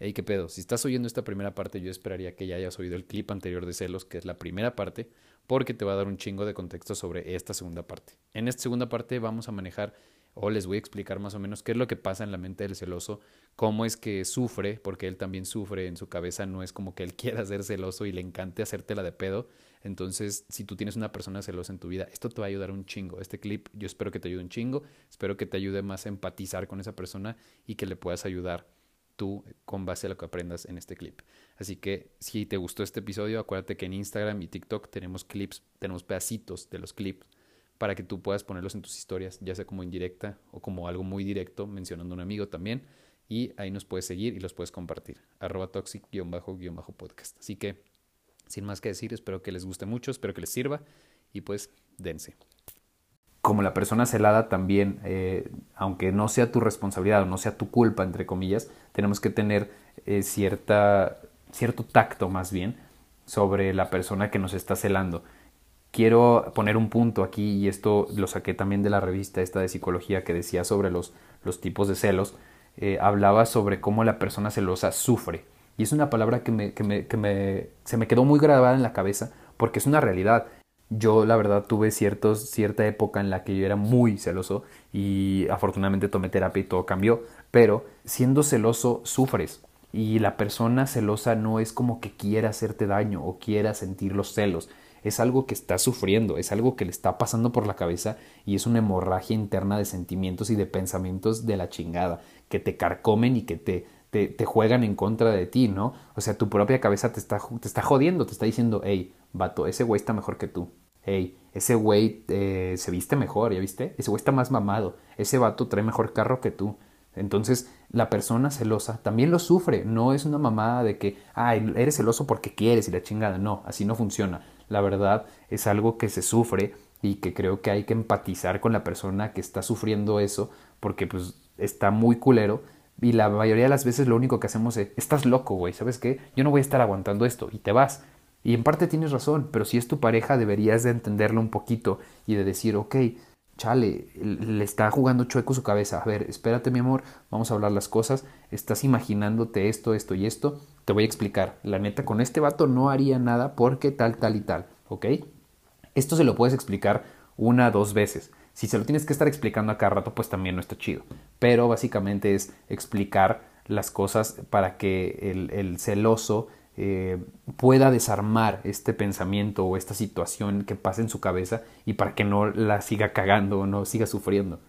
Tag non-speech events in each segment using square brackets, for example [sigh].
hey, qué pedo, si estás oyendo esta primera parte, yo esperaría que ya hayas oído el clip anterior de celos, que es la primera parte, porque te va a dar un chingo de contexto sobre esta segunda parte. En esta segunda parte vamos a manejar o les voy a explicar más o menos qué es lo que pasa en la mente del celoso, cómo es que sufre, porque él también sufre en su cabeza, no es como que él [laughs] quiera ser celoso y le encante hacértela de pedo. Entonces, si tú tienes una persona celosa en tu vida, esto te va a ayudar un chingo. Este clip yo espero que te ayude un chingo, espero que te ayude más a empatizar con esa persona y que le puedas ayudar tú con base a lo que aprendas en este clip. Así que si te gustó este episodio, acuérdate que en Instagram y TikTok tenemos clips, tenemos pedacitos de los clips para que tú puedas ponerlos en tus historias, ya sea como indirecta o como algo muy directo, mencionando a un amigo también. Y ahí nos puedes seguir y los puedes compartir. Arroba toxic-podcast. Así que, sin más que decir, espero que les guste mucho, espero que les sirva y pues dense. Como la persona celada también, eh, aunque no sea tu responsabilidad o no sea tu culpa, entre comillas, tenemos que tener eh, cierta, cierto tacto más bien sobre la persona que nos está celando quiero poner un punto aquí, y esto lo saqué también de la revista esta de psicología que decía sobre los, los tipos de celos, eh, hablaba sobre cómo la persona celosa sufre. Y es una palabra que, me, que, me, que me, se me quedó muy grabada en la cabeza porque es una realidad. Yo la verdad tuve ciertos, cierta época en la que yo era muy celoso y afortunadamente tomé terapia y todo cambió, pero siendo celoso sufres y la persona celosa no es como que quiera hacerte daño o quiera sentir los celos, es algo que está sufriendo, es algo que le está pasando por la cabeza y es una hemorragia interna de sentimientos y de pensamientos de la chingada, que te carcomen y que te, te, juegan en contra de ti, ¿no? O sea, tu propia cabeza te está, te está jodiendo, te está diciendo, hey, vato, ese güey está mejor que tú. Hey, ese güey eh, se viste mejor, ¿ya viste? Ese güey está más mamado. Ese vato trae mejor carro que tú. Entonces, la persona celosa también lo sufre. No es una mamada de que, ay, eres celoso porque quieres y la chingada. No, así no funciona la verdad es algo que se sufre y que creo que hay que empatizar con la persona que está sufriendo eso porque pues está muy culero y la mayoría de las veces lo único que hacemos es estás loco, güey, ¿sabes qué? Yo no voy a estar aguantando esto y te vas. Y en parte tienes razón, pero si es tu pareja deberías de entenderlo un poquito y de decir, ok, chale, le está jugando chueco su cabeza. A ver, espérate mi amor, vamos a hablar las cosas. Estás imaginándote esto, esto y esto. Te voy a explicar. La neta, con este vato no haría nada porque tal, tal y tal. ¿Ok? Esto se lo puedes explicar una, dos veces. Si se lo tienes que estar explicando a cada rato, pues también no está chido. Pero básicamente es explicar las cosas para que el, el celoso eh, pueda desarmar este pensamiento o esta situación que pasa en su cabeza y para que no la siga cagando o no siga sufriendo.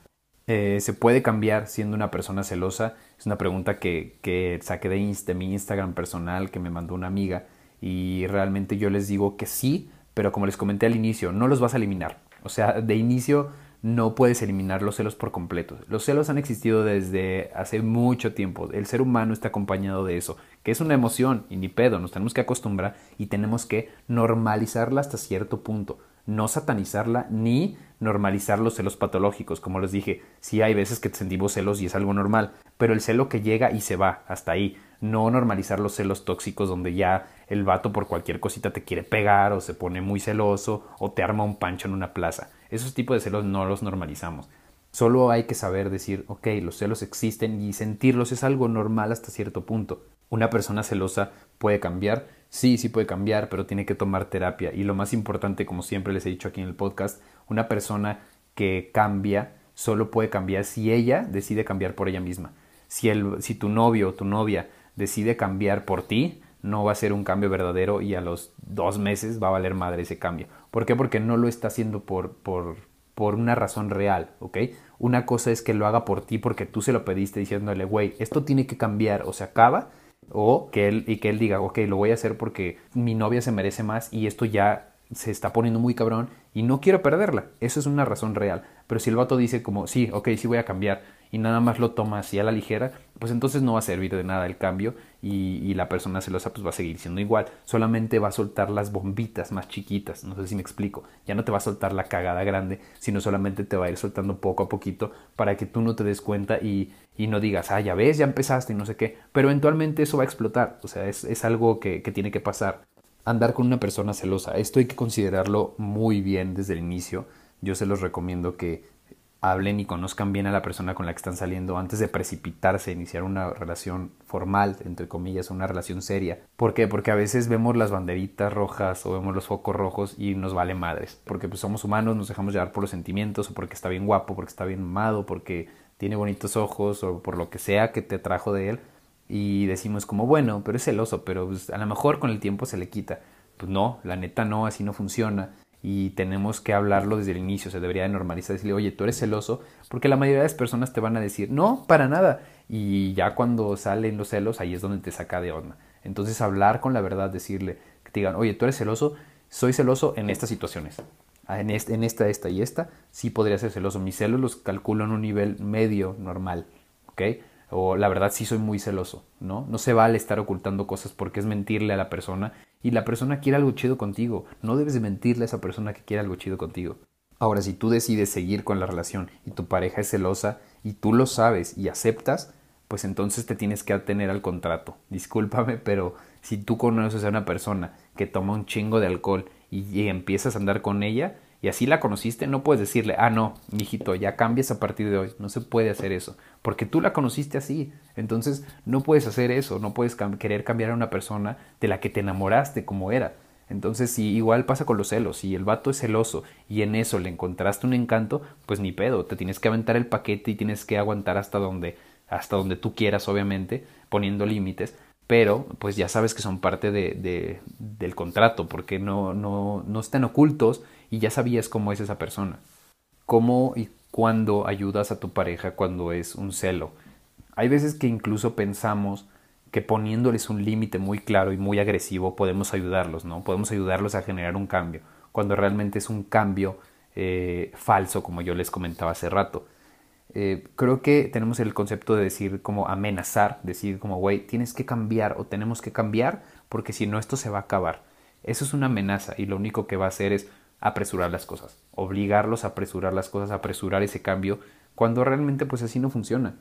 Eh, ¿Se puede cambiar siendo una persona celosa? Es una pregunta que, saqué de mi Instagram personal que me mandó una amiga y realmente yo les digo que sí, pero como les comenté al inicio, no los vas a eliminar. O sea, de inicio no puedes eliminar los celos por completo. Los celos han existido desde hace mucho tiempo. El ser humano está acompañado de eso, que es una emoción y ni pedo, nos tenemos que acostumbrar y tenemos que normalizarla hasta cierto punto. No satanizarla ni normalizar los celos patológicos. Como les dije, sí hay veces que sentimos celos y es algo normal, pero el celo que llega y se va, hasta ahí. No normalizar los celos tóxicos donde ya el vato por cualquier cosita te quiere pegar o se pone muy celoso o te arma un pancho en una plaza. Esos tipos de celos no los normalizamos. Solo hay que saber decir, ok, los celos existen y sentirlos es algo normal hasta cierto punto. Una persona celosa puede cambiar, sí, sí puede cambiar, pero tiene que tomar terapia. Y lo más importante, como siempre les he dicho aquí en el podcast, una persona que cambia solo puede cambiar si ella decide cambiar por ella misma. Si, el, si tu novio o tu novia decide cambiar por ti, no va a ser un cambio verdadero y a los dos meses va a valer madre ese cambio. ¿Por qué? Porque no lo está haciendo por, por, por una razón real, ¿ok? Una cosa es que lo haga por ti porque tú se lo pediste diciéndole, güey, esto tiene que cambiar o se acaba, o que él, y que él diga, ok, lo voy a hacer porque mi novia se merece más y esto ya se está poniendo muy cabrón y no quiero perderla. Eso es una razón real. Pero si el vato dice como, sí, ok, sí voy a cambiar y nada más lo toma así a la ligera, pues entonces no va a servir de nada el cambio y, la persona celosa pues va a seguir siendo igual. Solamente va a soltar las bombitas más chiquitas, no sé si me explico. Ya no te va a soltar la cagada grande, sino solamente te va a ir soltando poco a poquito para que tú no te des cuenta y, y no digas, ah, ya ves, ya empezaste y no sé qué. Pero eventualmente eso va a explotar, o sea, es, es algo que, que tiene que pasar andar con una persona celosa. Esto hay que considerarlo muy bien desde el inicio. Yo se los recomiendo que hablen y conozcan bien a la persona con la que están saliendo antes de precipitarse, iniciar una relación formal, entre comillas, una relación seria. ¿Por qué? Porque a veces vemos las banderitas rojas o vemos los focos rojos y nos vale madres. Porque pues somos humanos, nos dejamos llevar por los sentimientos o porque está bien guapo, porque está bien amado, porque tiene bonitos ojos o por lo que sea que te trajo de él. Y decimos como, bueno, pero es celoso, pero pues, a lo mejor con el tiempo se le quita. Pues no, la neta no, así no funciona y tenemos que hablarlo desde el inicio, se debería de normalizar, decirle, oye, tú eres celoso, porque la mayoría de las personas te van a decir, no, para nada, y ya cuando salen los celos, ahí es donde te saca de onda. Entonces hablar con la verdad, decirle, que te digan, oye, tú eres celoso, soy celoso en estas situaciones, ah, en, en esta, esta y esta, sí podría ser celoso, mis celos los calculo en un nivel medio normal, ¿ok? o la verdad sí soy muy celoso, ¿no? No se vale estar ocultando cosas porque es mentirle a la persona y la persona quiere algo chido contigo. No debes de mentirle a esa persona que quiere algo chido contigo. Ahora, si tú decides seguir con la relación y tu pareja es celosa y tú lo sabes y aceptas, pues entonces te tienes que atener al contrato. [laughs] Discúlpame, pero si tú conoces a una persona que toma un chingo de alcohol y empiezas a andar con ella, y así la conociste, no puedes decirle, ah, no, mijito, ya cambias a partir de hoy. No se puede hacer eso, porque tú la conociste así. Entonces, no puedes hacer eso, no puedes querer cambiar a una persona de la que te enamoraste como era. Entonces, si igual pasa con los celos, si el vato es celoso y en eso le encontraste un encanto, pues ni pedo, te tienes que aventar el paquete y tienes que aguantar hasta donde, hasta donde tú quieras, obviamente, poniendo límites, pero pues ya sabes que son parte de, de, del contrato, porque no, no, no están ocultos y ya sabías cómo es esa persona. Cómo y cuándo ayudas a tu pareja cuando es un celo. Hay veces que incluso pensamos que poniéndoles un límite muy claro y muy agresivo podemos ayudarlos, ¿no? Podemos ayudarlos a generar un cambio, cuando realmente es un cambio eh, falso, como yo les comentaba hace rato. Eh, creo que tenemos el concepto de decir como amenazar, decir como, güey, tienes que cambiar o tenemos que cambiar porque si no esto se va a acabar. Eso es una amenaza y lo único que va a hacer es apresurar las cosas, obligarlos a apresurar las cosas, a apresurar ese cambio, cuando realmente pues así no funciona.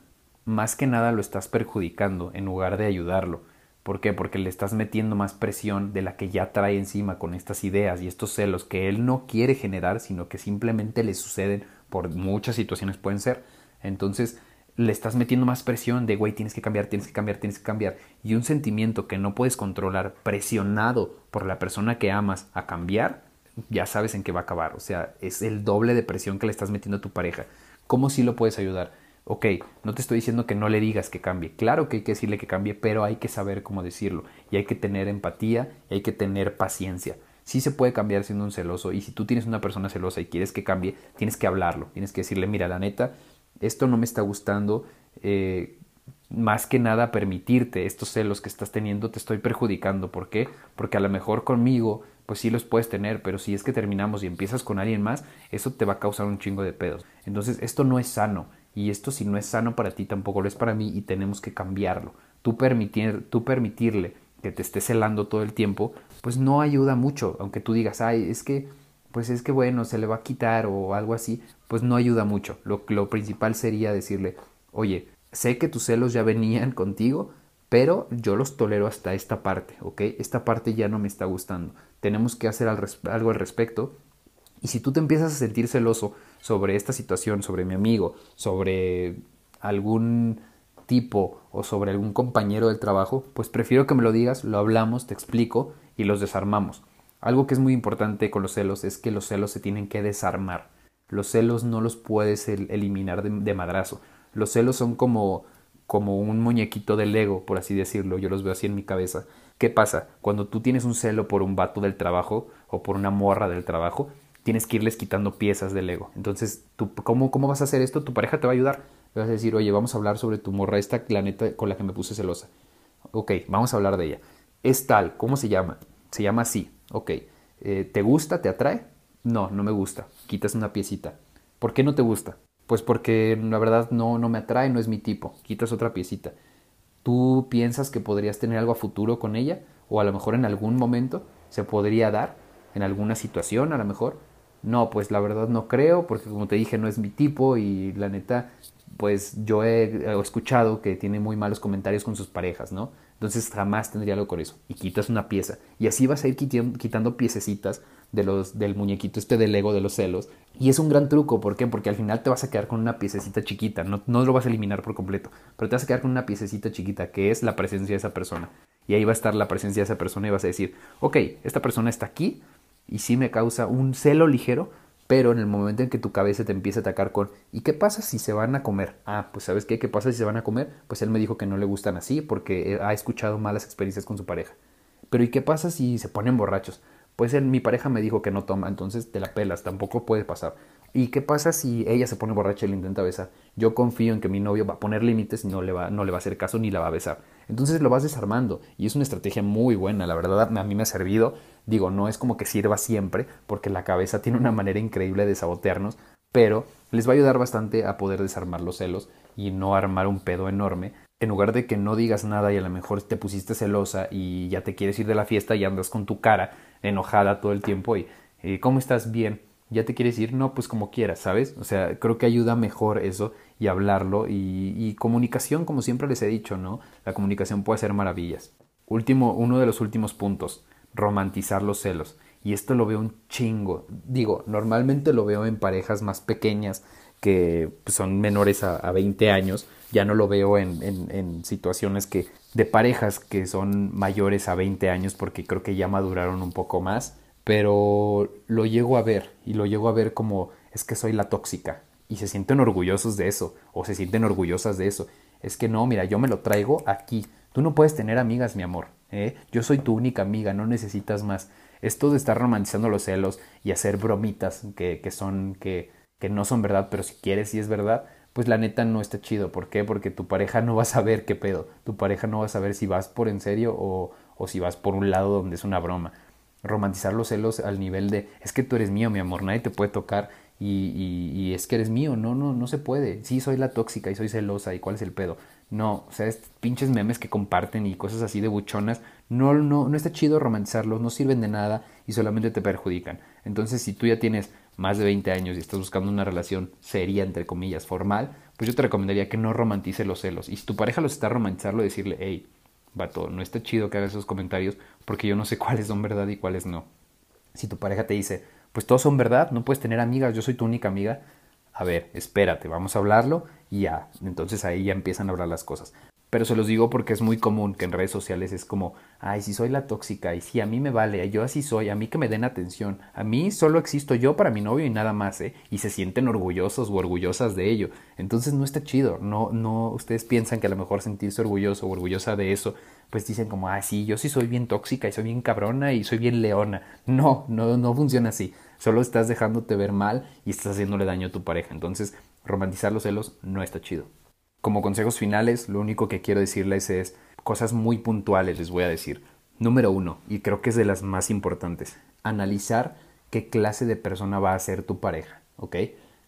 Más que nada lo estás perjudicando en lugar de ayudarlo. ¿Por qué? Porque le estás metiendo más presión de la que ya trae encima con estas ideas y estos celos que él no quiere generar, sino que simplemente le suceden por muchas situaciones pueden ser. Entonces le estás metiendo más presión de, güey, tienes que cambiar, tienes que cambiar, tienes que cambiar. Y un sentimiento que no puedes controlar, presionado por la persona que amas a cambiar, ya sabes en qué va a acabar. O sea, es el doble de presión que le estás metiendo a tu pareja. ¿Cómo sí lo puedes ayudar? Ok, no te estoy diciendo que no le digas que cambie. Claro que hay que decirle que cambie, pero hay que saber cómo decirlo. Y hay que tener empatía y hay que tener paciencia. Sí se puede cambiar siendo un celoso. Y si tú tienes una persona celosa y quieres que cambie, tienes que hablarlo. Tienes que decirle, mira, la neta, esto no me está gustando. Eh, más que nada permitirte estos celos que estás teniendo te estoy perjudicando. ¿Por qué? Porque a lo mejor conmigo pues sí los puedes tener, pero si es que terminamos y empiezas con alguien más, eso te va a causar un chingo de pedos. Entonces esto no es sano y esto si no es sano para ti tampoco lo es para mí y tenemos que cambiarlo. Tú, permitir, tú permitirle que te esté celando todo el tiempo, pues no ayuda mucho, aunque tú digas, ay, es que, pues es que bueno, se le va a quitar o algo así, pues no ayuda mucho. Lo, lo principal sería decirle, oye, sé que tus celos ya venían [laughs] contigo, pero yo los tolero hasta esta parte, ¿ok? Esta parte ya no me está gustando. Tenemos que hacer algo al respecto. Y si tú te empiezas a sentir celoso sobre esta situación, sobre mi amigo, sobre algún tipo o sobre algún compañero del trabajo, pues prefiero que me lo digas, lo hablamos, te explico y los desarmamos. Algo que es muy importante con los celos es que los celos se tienen que desarmar. Los celos no los puedes eliminar de, de madrazo. Los celos son como como un muñequito de Lego, por así decirlo, yo los veo así en mi cabeza. ¿Qué pasa? Cuando tú tienes un celo por un vato del trabajo o por una morra del trabajo, tienes que irles quitando piezas de Lego. Entonces, ¿tú, cómo, ¿cómo vas a hacer esto? Tu pareja te va a ayudar. Le vas a decir, oye, vamos a hablar sobre tu morra, esta planeta con la que me puse celosa. Ok, vamos a hablar de ella. Es tal, ¿cómo se llama? Se llama así. Ok, eh, ¿te gusta? ¿Te atrae? No, no me gusta. Quitas una piecita. ¿Por qué no te gusta? Pues porque la verdad no, no me atrae, no es mi tipo. Quitas otra piecita. ¿Tú piensas que podrías tener algo a futuro con ella? O a lo mejor en algún momento se podría dar, en alguna situación a lo mejor. No, pues la verdad no creo, porque como te dije no es mi tipo y la neta, pues yo he, escuchado que tiene muy malos comentarios con sus parejas, ¿no? Entonces jamás tendría algo con eso. Y quitas una pieza. Y así vas a ir quitando, quitando piececitas de los, del muñequito este del ego de los celos. Y es un gran truco, ¿por qué? Porque al final te vas a quedar con una piececita chiquita, no, no lo vas a eliminar por completo, pero te vas a quedar con una piececita chiquita que es la presencia de esa persona. Y ahí va a estar la presencia de esa persona y vas a decir, ok, esta persona está aquí y sí me causa un celo ligero, pero en el momento en que tu cabeza te empieza a atacar con ¿y qué pasa si se van a comer? Ah, pues ¿sabes qué? ¿Qué pasa si se van a comer? Pues él me dijo que no le gustan así porque ha escuchado malas experiencias con su pareja. Pero ¿y qué pasa si se ponen borrachos? Pues él, mi pareja me dijo que no toma, entonces te la pelas, tampoco puede pasar. ¿Y qué pasa si ella se pone borracha y le intenta besar? Yo confío en que mi novio va a poner límites no le va, no le va a hacer caso ni la va a besar. Entonces lo vas desarmando y es una estrategia muy buena, la verdad a mí me ha servido Digo, no es como que sirva siempre, porque la cabeza tiene una manera increíble de sabotearnos, pero les va a ayudar bastante a poder desarmar los celos y no armar un pedo enorme. En lugar de que no digas nada y a lo mejor te pusiste celosa y ya te quieres ir de la fiesta y andas con tu cara enojada todo el tiempo y ¿cómo estás? Bien. ¿Ya te quieres ir? No, pues como quieras, ¿sabes? O sea, creo que ayuda mejor eso y hablarlo y, y comunicación, como siempre les he dicho, ¿no? La comunicación puede hacer maravillas. Último, uno de los últimos puntos romantizar los celos. Y esto lo veo un chingo. Digo, normalmente lo veo en parejas más pequeñas que pues, son menores a, a, 20 años. Ya no lo veo en, en, en, situaciones que de parejas que son mayores a 20 años porque creo que ya maduraron un poco más. Pero lo llego a ver y lo llego a ver como es que soy la tóxica y se sienten orgullosos de eso o se sienten orgullosas de eso. Es que no, mira, yo me lo traigo aquí. Tú no puedes tener amigas, mi amor. ¿eh? Yo soy tu única amiga, no necesitas más. Esto de estar romantizando los celos y hacer bromitas que, que son, que, que no son verdad, pero si quieres y es verdad, pues la neta no está chido. ¿Por qué? Porque tu pareja no va a saber qué pedo. Tu pareja no va a saber si vas por en serio o, o si vas por un lado donde es una broma. Romantizar los celos al nivel de es que tú eres mío, mi amor, nadie te puede tocar y, y, y es que eres mío. No, no, no se puede. Sí, soy la tóxica y soy celosa y cuál es el pedo. No, o sea, estos pinches memes que comparten y cosas así de buchonas, no, no, no está chido romantizarlos, no sirven de nada y solamente te perjudican. Entonces, si tú ya tienes más de 20 años y estás buscando una relación seria, entre comillas, formal, pues yo te recomendaría que no romantice los celos. Y si tu pareja los está romantizando, decirle, hey, vato, no está chido que hagas esos comentarios porque yo no sé cuáles son verdad y cuáles no. Si tu pareja te dice, pues todos son verdad, no puedes tener amigas, yo soy tu única amiga, a ver, espérate, vamos a hablarlo y ya. Entonces ahí ya empiezan a hablar las cosas. Pero se los digo porque es muy común que en redes sociales es como, ay, si soy la tóxica, y si a mí me vale, yo así soy, a mí que me den atención, a mí solo existo yo para mi novio y nada más, ¿eh? Y se sienten orgullosos o orgullosas de ello. Entonces no está chido, no, no, ustedes piensan que a lo mejor sentirse orgulloso o orgullosa de eso, pues dicen como, ah, sí, yo sí soy bien tóxica y soy bien cabrona y soy bien leona. No, no, no funciona así. Solo estás dejándote ver mal y estás haciéndole daño a tu pareja. Entonces, romantizar los celos no está chido. Como consejos finales, lo único que quiero decirles es cosas muy puntuales, les voy a decir. Número uno, y creo que es de las más importantes, analizar qué clase de persona va a ser tu pareja, ¿ok?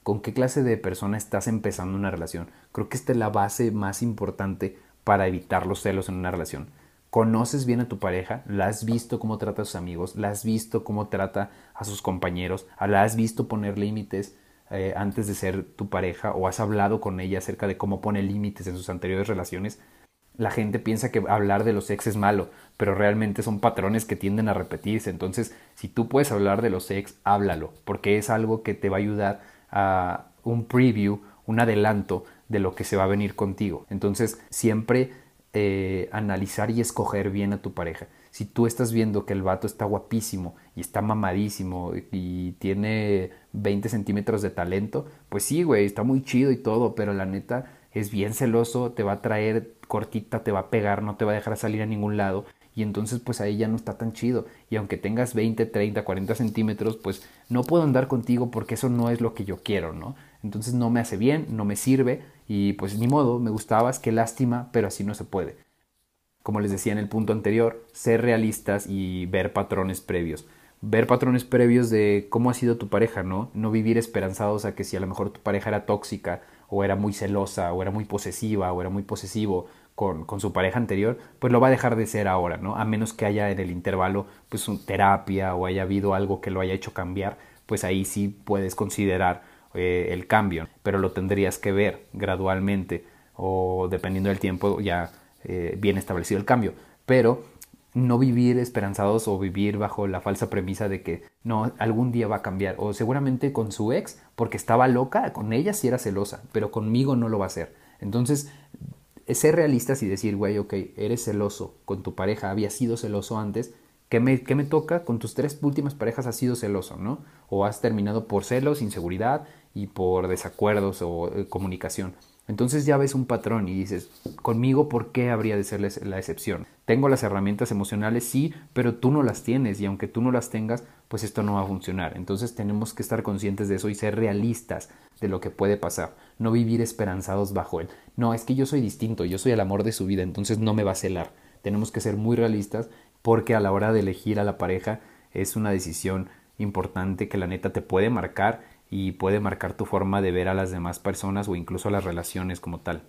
¿Con qué clase de persona estás empezando una relación? Creo que esta es la base más importante para evitar los celos en una relación conoces bien a tu pareja, la has visto cómo trata a sus amigos, la has visto cómo trata a sus compañeros, la has visto poner límites eh, antes de ser tu pareja o has hablado con ella acerca de cómo pone límites en sus anteriores relaciones, la gente piensa que hablar de los ex es malo, pero realmente son patrones que tienden a repetirse. Entonces, si tú puedes hablar de los ex, háblalo, porque es algo que te va a ayudar a un preview, un adelanto de lo que se va a venir contigo. Entonces, siempre eh, analizar y escoger bien a tu pareja. Si tú estás viendo que el vato está guapísimo y está mamadísimo y tiene 20 centímetros de talento, pues sí, güey, está muy chido y todo, pero la neta es bien celoso, te va a traer cortita, te va a pegar, no te va a dejar salir a ningún lado y entonces pues ahí ya no está tan chido. Y aunque tengas 20, 30, 40 centímetros, pues no puedo andar contigo porque eso no es lo que yo quiero, ¿no? Entonces no me hace bien, no me sirve y pues ni modo, me gustabas, qué lástima, pero así no se puede. Como les decía en el punto anterior, ser realistas y ver patrones previos. Ver patrones previos de cómo ha sido tu pareja, ¿no? No vivir esperanzados a que si a lo mejor tu pareja era tóxica o era muy celosa o era muy posesiva o era muy posesivo con, con, su pareja anterior, pues lo va a dejar de ser ahora, ¿no? A menos que haya en el intervalo pues terapia o haya habido algo que lo haya hecho cambiar, pues ahí sí puedes considerar eh, el cambio, pero lo tendrías que ver gradualmente o dependiendo del tiempo ya eh, bien establecido el cambio. Pero no vivir esperanzados o vivir bajo la falsa premisa de que no, algún día va a cambiar. O seguramente con su ex, porque estaba loca, con ella sí era celosa, pero conmigo no lo va a hacer. Entonces, ser realistas y decir, güey, ok, eres celoso con tu pareja, había sido celoso antes, ¿qué me, ¿qué me toca? Con tus tres últimas parejas has sido celoso, ¿no? O has terminado por celos, inseguridad y por desacuerdos o eh, comunicación. Entonces ya ves un patrón y dices, conmigo, ¿por qué habría de ser la excepción? Tengo las herramientas emocionales, sí, pero tú no las tienes y aunque tú no las tengas, pues esto no va a funcionar. Entonces tenemos que estar conscientes de eso y ser realistas de lo que puede pasar. No vivir esperanzados bajo él. No, es que yo soy distinto, yo soy el amor de su vida, entonces no me va a celar. Tenemos que ser muy realistas porque a la hora de elegir a la pareja es una decisión importante que la neta te puede marcar y puede marcar tu forma de ver a las demás personas o incluso a las relaciones como tal.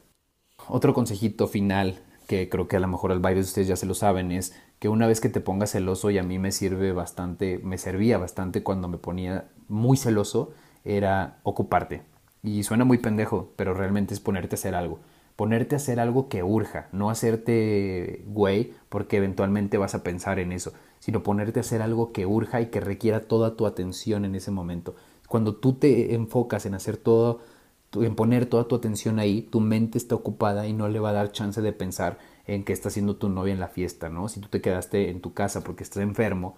Otro consejito final que creo que a lo mejor al varios de ustedes ya se lo saben es que una vez que te pongas celoso y a mí me sirve bastante, me servía bastante cuando me ponía muy celoso era ocuparte. Y suena muy pendejo, pero realmente es ponerte a hacer algo. Ponerte a hacer algo que urja, no hacerte güey porque eventualmente vas a pensar en eso, sino ponerte a hacer algo que urja y que requiera toda tu atención en ese momento. Cuando tú te enfocas en hacer todo, en poner toda tu atención ahí, tu mente está ocupada y no le va a dar chance de pensar en qué está haciendo tu novia en la fiesta, ¿no? Si tú te quedaste en tu casa porque estás enfermo,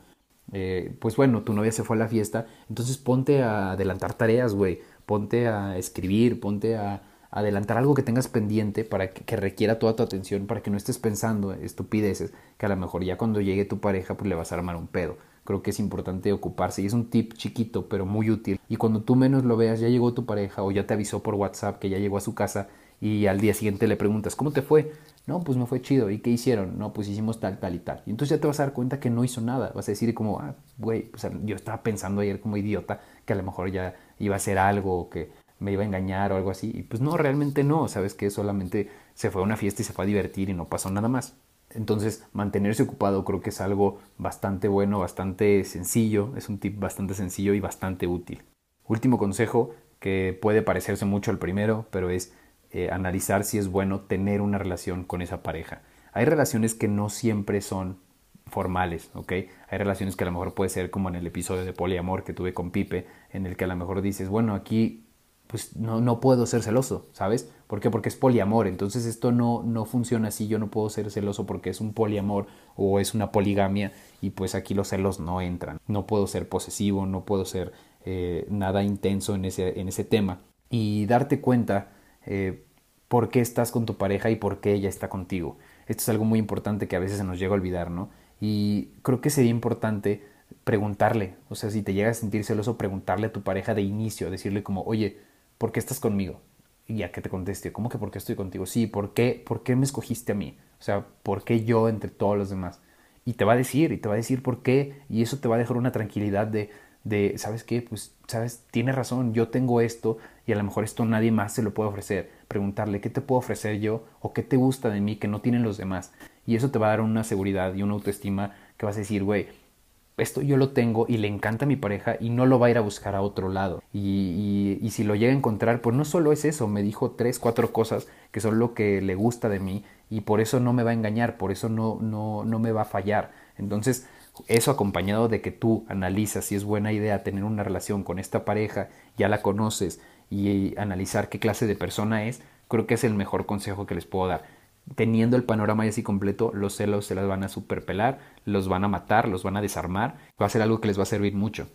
eh, pues bueno, tu novia se fue a la fiesta, entonces ponte a adelantar tareas, güey, ponte a escribir, ponte a, adelantar algo que tengas pendiente para que, que, requiera toda tu atención, para que no estés pensando estupideces, que a lo mejor ya cuando llegue tu pareja pues le vas a armar un pedo creo que es importante ocuparse y es un tip chiquito pero muy útil y cuando tú menos lo veas ya llegó tu pareja o ya te avisó por WhatsApp que ya llegó a su casa y al día siguiente le preguntas ¿cómo te fue? No, pues me fue chido. ¿Y qué hicieron? No, pues hicimos tal, tal y tal. Y entonces ya te vas a dar cuenta que no hizo nada. Vas a decir como, ah, güey, o sea, yo estaba pensando ayer como idiota que a lo mejor ya iba a hacer algo o que me iba a engañar o algo así. Y pues no, realmente no. Sabes que solamente se fue a una fiesta y se fue a divertir y no pasó nada más. Entonces, mantenerse ocupado creo que es algo bastante bueno, bastante sencillo, es un tip bastante sencillo y bastante útil. Último consejo que puede parecerse mucho al primero, pero es eh, analizar si es bueno tener una relación con esa pareja. Hay relaciones que no siempre son formales, ¿ok? Hay relaciones que a lo mejor puede ser como en el episodio de poliamor que tuve con Pipe, en el que a lo mejor dices, bueno, aquí pues no, no puedo ser celoso, ¿sabes? ¿Por qué? Porque es poliamor. Entonces esto no, no funciona así. Yo no puedo ser celoso porque es un poliamor o es una poligamia y pues aquí los celos no entran. No puedo ser posesivo, no puedo ser eh, nada intenso en ese, en ese tema. Y darte cuenta eh, por qué estás con tu pareja y por qué ella está contigo. Esto es algo muy importante que a veces se nos llega a olvidar, ¿no? Y creo que sería importante preguntarle, o sea, si te llegas a sentir celoso, preguntarle a tu pareja de inicio, decirle como, oye, ¿por qué estás conmigo? Y ya que te conteste, ¿cómo que por qué estoy contigo? Sí, ¿por qué, ¿por qué me escogiste a mí? O sea, ¿por qué yo entre todos los demás? Y te va a decir, y te va a decir por qué, y eso te va a dejar una tranquilidad de, de ¿sabes qué? Pues, ¿sabes? Tiene razón, yo tengo esto, y a lo mejor esto nadie más se lo puede ofrecer. Preguntarle, ¿qué te puedo ofrecer yo? ¿O qué te gusta de mí que no tienen los demás? Y eso te va a dar una seguridad y una autoestima que vas a decir, güey, esto yo lo tengo y le encanta a mi pareja y no lo va a ir a buscar a otro lado. Y, y, si lo llega a encontrar, pues no solo es eso, me dijo tres, cuatro cosas que son lo que le gusta de mí y por eso no me va a engañar, por eso no, no, no me va a fallar. Entonces, eso acompañado de que tú analizas si es buena idea tener una relación con esta pareja, ya la conoces y analizar qué clase de persona es, creo que es el mejor consejo que les puedo dar teniendo el panorama así completo, los celos se las van a superpelar, los van a matar, los van a desarmar, va a ser algo que les va a servir mucho.